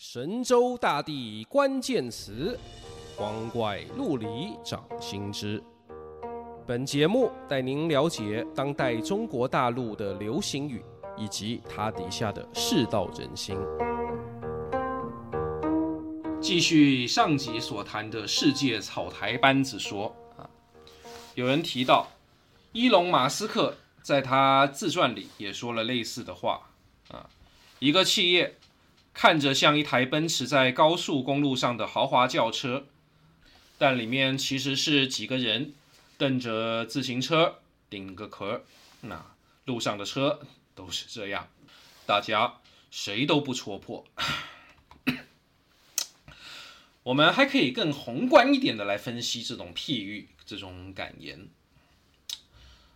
神州大地关键词，光怪陆离掌心之。本节目带您了解当代中国大陆的流行语，以及它底下的世道人心。继续上集所谈的世界草台班子说啊，有人提到，伊隆马斯克在他自传里也说了类似的话啊，一个企业。看着像一台奔驰在高速公路上的豪华轿车，但里面其实是几个人蹬着自行车顶个壳。那路上的车都是这样，大家谁都不戳破。我们还可以更宏观一点的来分析这种譬喻、这种感言。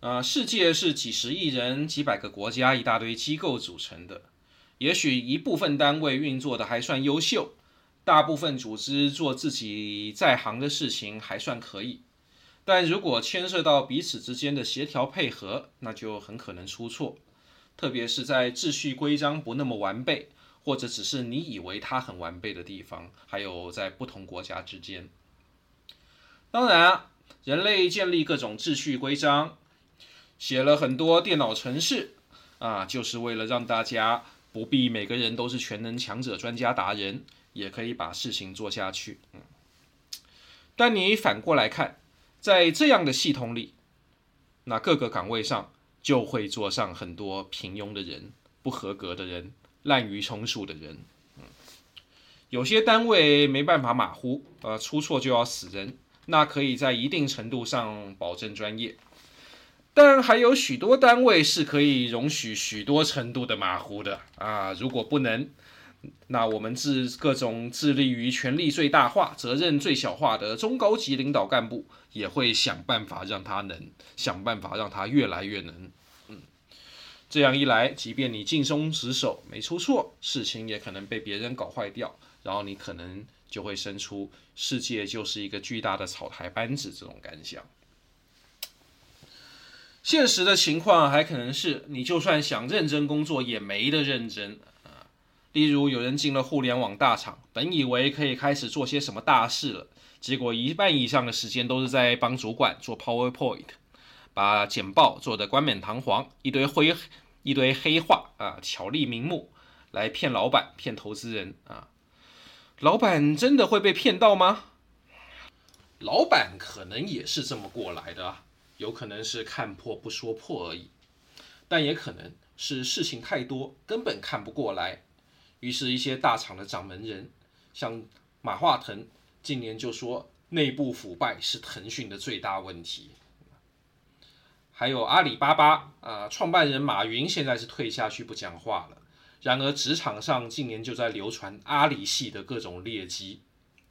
啊，世界是几十亿人、几百个国家、一大堆机构组成的。也许一部分单位运作的还算优秀，大部分组织做自己在行的事情还算可以，但如果牵涉到彼此之间的协调配合，那就很可能出错，特别是在秩序规章不那么完备，或者只是你以为它很完备的地方，还有在不同国家之间。当然，人类建立各种秩序规章，写了很多电脑程式，啊，就是为了让大家。不必每个人都是全能强者、专家达人，也可以把事情做下去。嗯，但你反过来看，在这样的系统里，那各个岗位上就会坐上很多平庸的人、不合格的人、滥竽充数的人。嗯，有些单位没办法马虎，呃，出错就要死人，那可以在一定程度上保证专业。但还有许多单位是可以容许许多程度的马虎的啊！如果不能，那我们致各种致力于权力最大化、责任最小化的中高级领导干部，也会想办法让他能，想办法让他越来越能。嗯，这样一来，即便你尽忠职守没出错，事情也可能被别人搞坏掉，然后你可能就会生出世界就是一个巨大的草台班子这种感想。现实的情况还可能是，你就算想认真工作，也没得认真啊。例如，有人进了互联网大厂，本以为可以开始做些什么大事了，结果一半以上的时间都是在帮主管做 PowerPoint，把简报做得冠冕堂皇，一堆灰一堆黑话啊，巧立名目来骗老板、骗投资人啊。老板真的会被骗到吗？老板可能也是这么过来的。有可能是看破不说破而已，但也可能是事情太多，根本看不过来。于是，一些大厂的掌门人，像马化腾，近年就说内部腐败是腾讯的最大问题。还有阿里巴巴啊，创办人马云现在是退下去不讲话了。然而，职场上近年就在流传阿里系的各种劣迹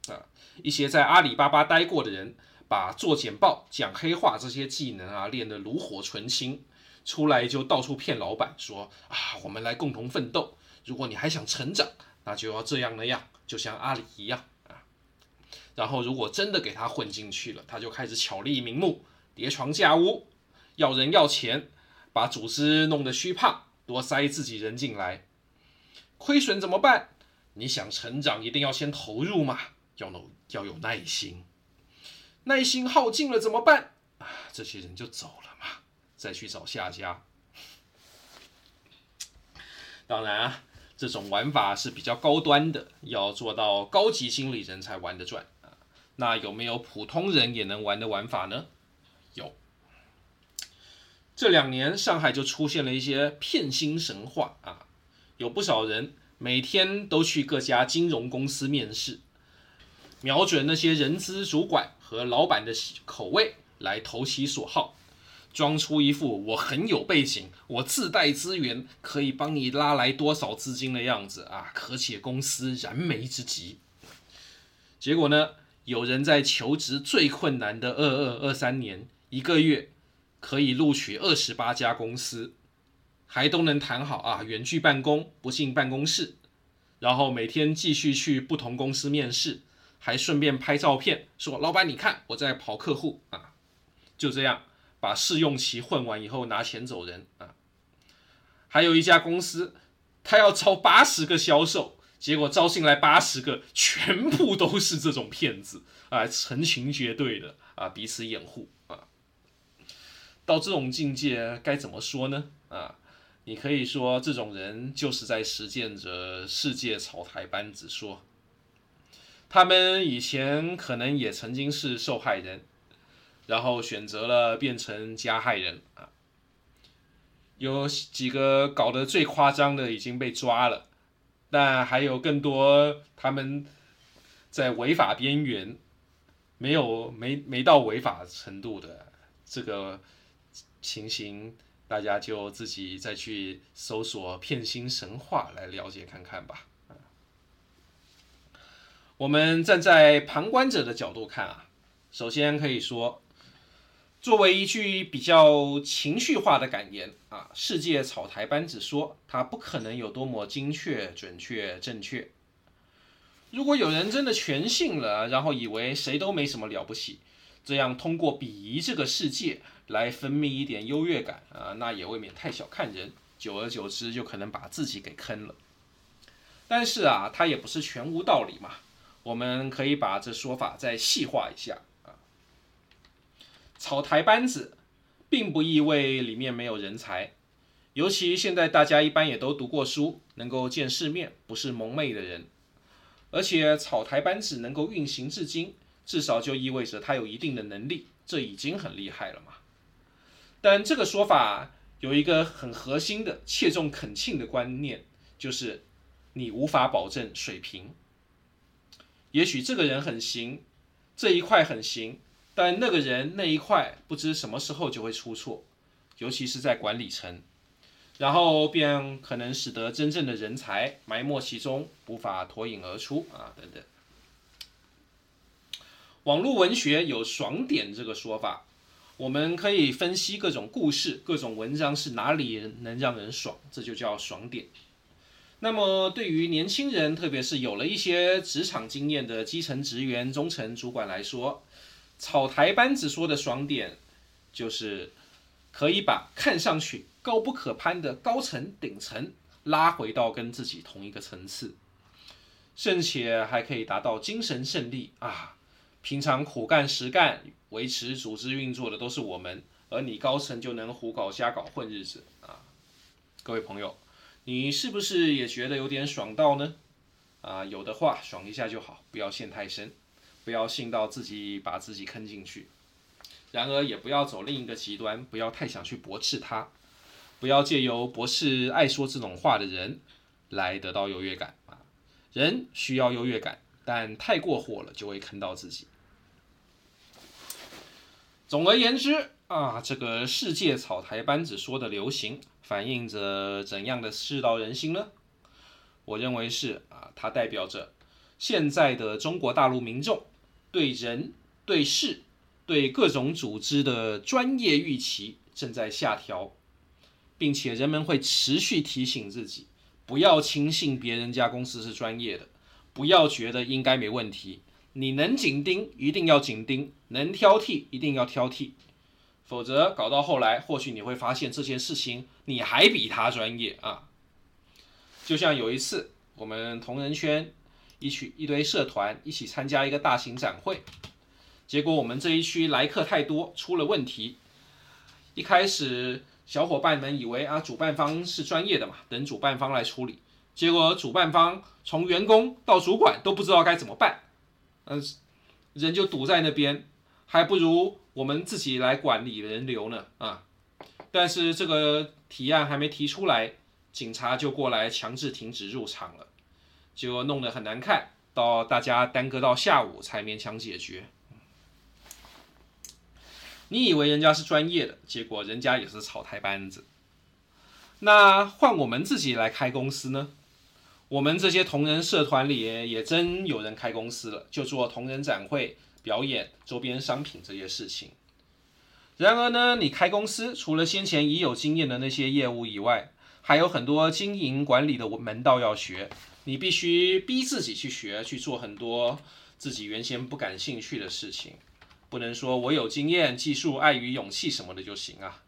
啊，一些在阿里巴巴待过的人。把做简报、讲黑话这些技能啊练得炉火纯青，出来就到处骗老板说啊，我们来共同奋斗。如果你还想成长，那就要这样那样，就像阿里一样啊。然后如果真的给他混进去了，他就开始巧立名目、叠床架屋，要人要钱，把组织弄得虚胖，多塞自己人进来。亏损怎么办？你想成长，一定要先投入嘛，要有要有耐心。耐心耗尽了怎么办？这些人就走了嘛，再去找下家。当然啊，这种玩法是比较高端的，要做到高级经理人才玩得转啊。那有没有普通人也能玩的玩法呢？有。这两年上海就出现了一些骗薪神话啊，有不少人每天都去各家金融公司面试，瞄准那些人资主管。和老板的口味来投其所好，装出一副我很有背景，我自带资源，可以帮你拉来多少资金的样子啊，可解公司燃眉之急。结果呢，有人在求职最困难的二二二三年，一个月可以录取二十八家公司，还都能谈好啊，远距办公，不进办公室，然后每天继续去不同公司面试。还顺便拍照片，说：“老板，你看我在跑客户啊。”就这样把试用期混完以后拿钱走人啊。还有一家公司，他要招八十个销售，结果招进来八十个，全部都是这种骗子啊，成群结队的啊，彼此掩护啊。到这种境界该怎么说呢？啊，你可以说这种人就是在实践着世界草台班子说。他们以前可能也曾经是受害人，然后选择了变成加害人啊。有几个搞得最夸张的已经被抓了，但还有更多他们在违法边缘，没有没没到违法程度的这个情形，大家就自己再去搜索《骗心神话》来了解看看吧。我们站在旁观者的角度看啊，首先可以说，作为一句比较情绪化的感言啊，世界草台班子说它不可能有多么精确、准确、正确。如果有人真的全信了，然后以为谁都没什么了不起，这样通过鄙夷这个世界来分泌一点优越感啊，那也未免太小看人，久而久之就可能把自己给坑了。但是啊，它也不是全无道理嘛。我们可以把这说法再细化一下啊，草台班子并不意味里面没有人才，尤其现在大家一般也都读过书，能够见世面，不是蒙昧的人。而且草台班子能够运行至今，至少就意味着他有一定的能力，这已经很厉害了嘛。但这个说法有一个很核心的、切中恳綮的观念，就是你无法保证水平。也许这个人很行，这一块很行，但那个人那一块不知什么时候就会出错，尤其是在管理层，然后便可能使得真正的人才埋没其中，无法脱颖而出啊等等。网络文学有“爽点”这个说法，我们可以分析各种故事、各种文章是哪里能让人爽，这就叫爽点。那么，对于年轻人，特别是有了一些职场经验的基层职员、中层主管来说，草台班子说的爽点，就是可以把看上去高不可攀的高层顶层拉回到跟自己同一个层次，甚且还可以达到精神胜利啊！平常苦干实干、维持组织运作的都是我们，而你高层就能胡搞瞎搞混日子啊！各位朋友。你是不是也觉得有点爽到呢？啊，有的话爽一下就好，不要陷太深，不要信到自己把自己坑进去。然而也不要走另一个极端，不要太想去驳斥他，不要借由驳斥爱说这种话的人来得到优越感啊。人需要优越感，但太过火了就会坑到自己。总而言之啊，这个世界草台班子说的流行。反映着怎样的世道人心呢？我认为是啊，它代表着现在的中国大陆民众对人、对事、对各种组织的专业预期正在下调，并且人们会持续提醒自己，不要轻信别人家公司是专业的，不要觉得应该没问题。你能紧盯，一定要紧盯；能挑剔，一定要挑剔。否则搞到后来，或许你会发现这件事情你还比他专业啊！就像有一次，我们同仁圈一群一堆社团一起参加一个大型展会，结果我们这一区来客太多，出了问题。一开始小伙伴们以为啊，主办方是专业的嘛，等主办方来处理。结果主办方从员工到主管都不知道该怎么办，嗯，人就堵在那边，还不如。我们自己来管理人流呢，啊！但是这个提案还没提出来，警察就过来强制停止入场了，就弄得很难看，到大家耽搁到下午才勉强解决。你以为人家是专业的，结果人家也是草台班子。那换我们自己来开公司呢？我们这些同仁社团里也真有人开公司了，就做同仁展会。表演周边商品这些事情。然而呢，你开公司除了先前已有经验的那些业务以外，还有很多经营管理的门道要学。你必须逼自己去学，去做很多自己原先不感兴趣的事情。不能说我有经验、技术、爱与勇气什么的就行啊。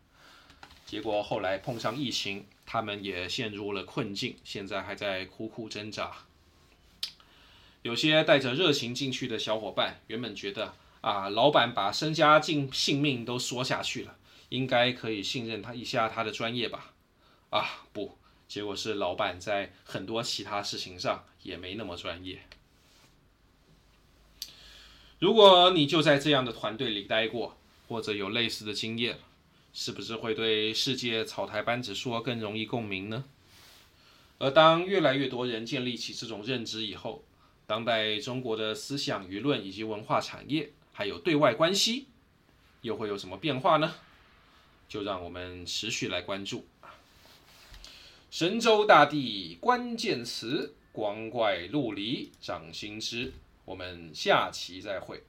结果后来碰上疫情，他们也陷入了困境，现在还在苦苦挣扎。有些带着热情进去的小伙伴，原本觉得啊，老板把身家性性命都说下去了，应该可以信任他一下他的专业吧？啊，不，结果是老板在很多其他事情上也没那么专业。如果你就在这样的团队里待过，或者有类似的经验，是不是会对世界草台班子说更容易共鸣呢？而当越来越多人建立起这种认知以后，当代中国的思想舆论以及文化产业，还有对外关系，又会有什么变化呢？就让我们持续来关注。神州大地关键词，光怪陆离，掌心之。我们下期再会。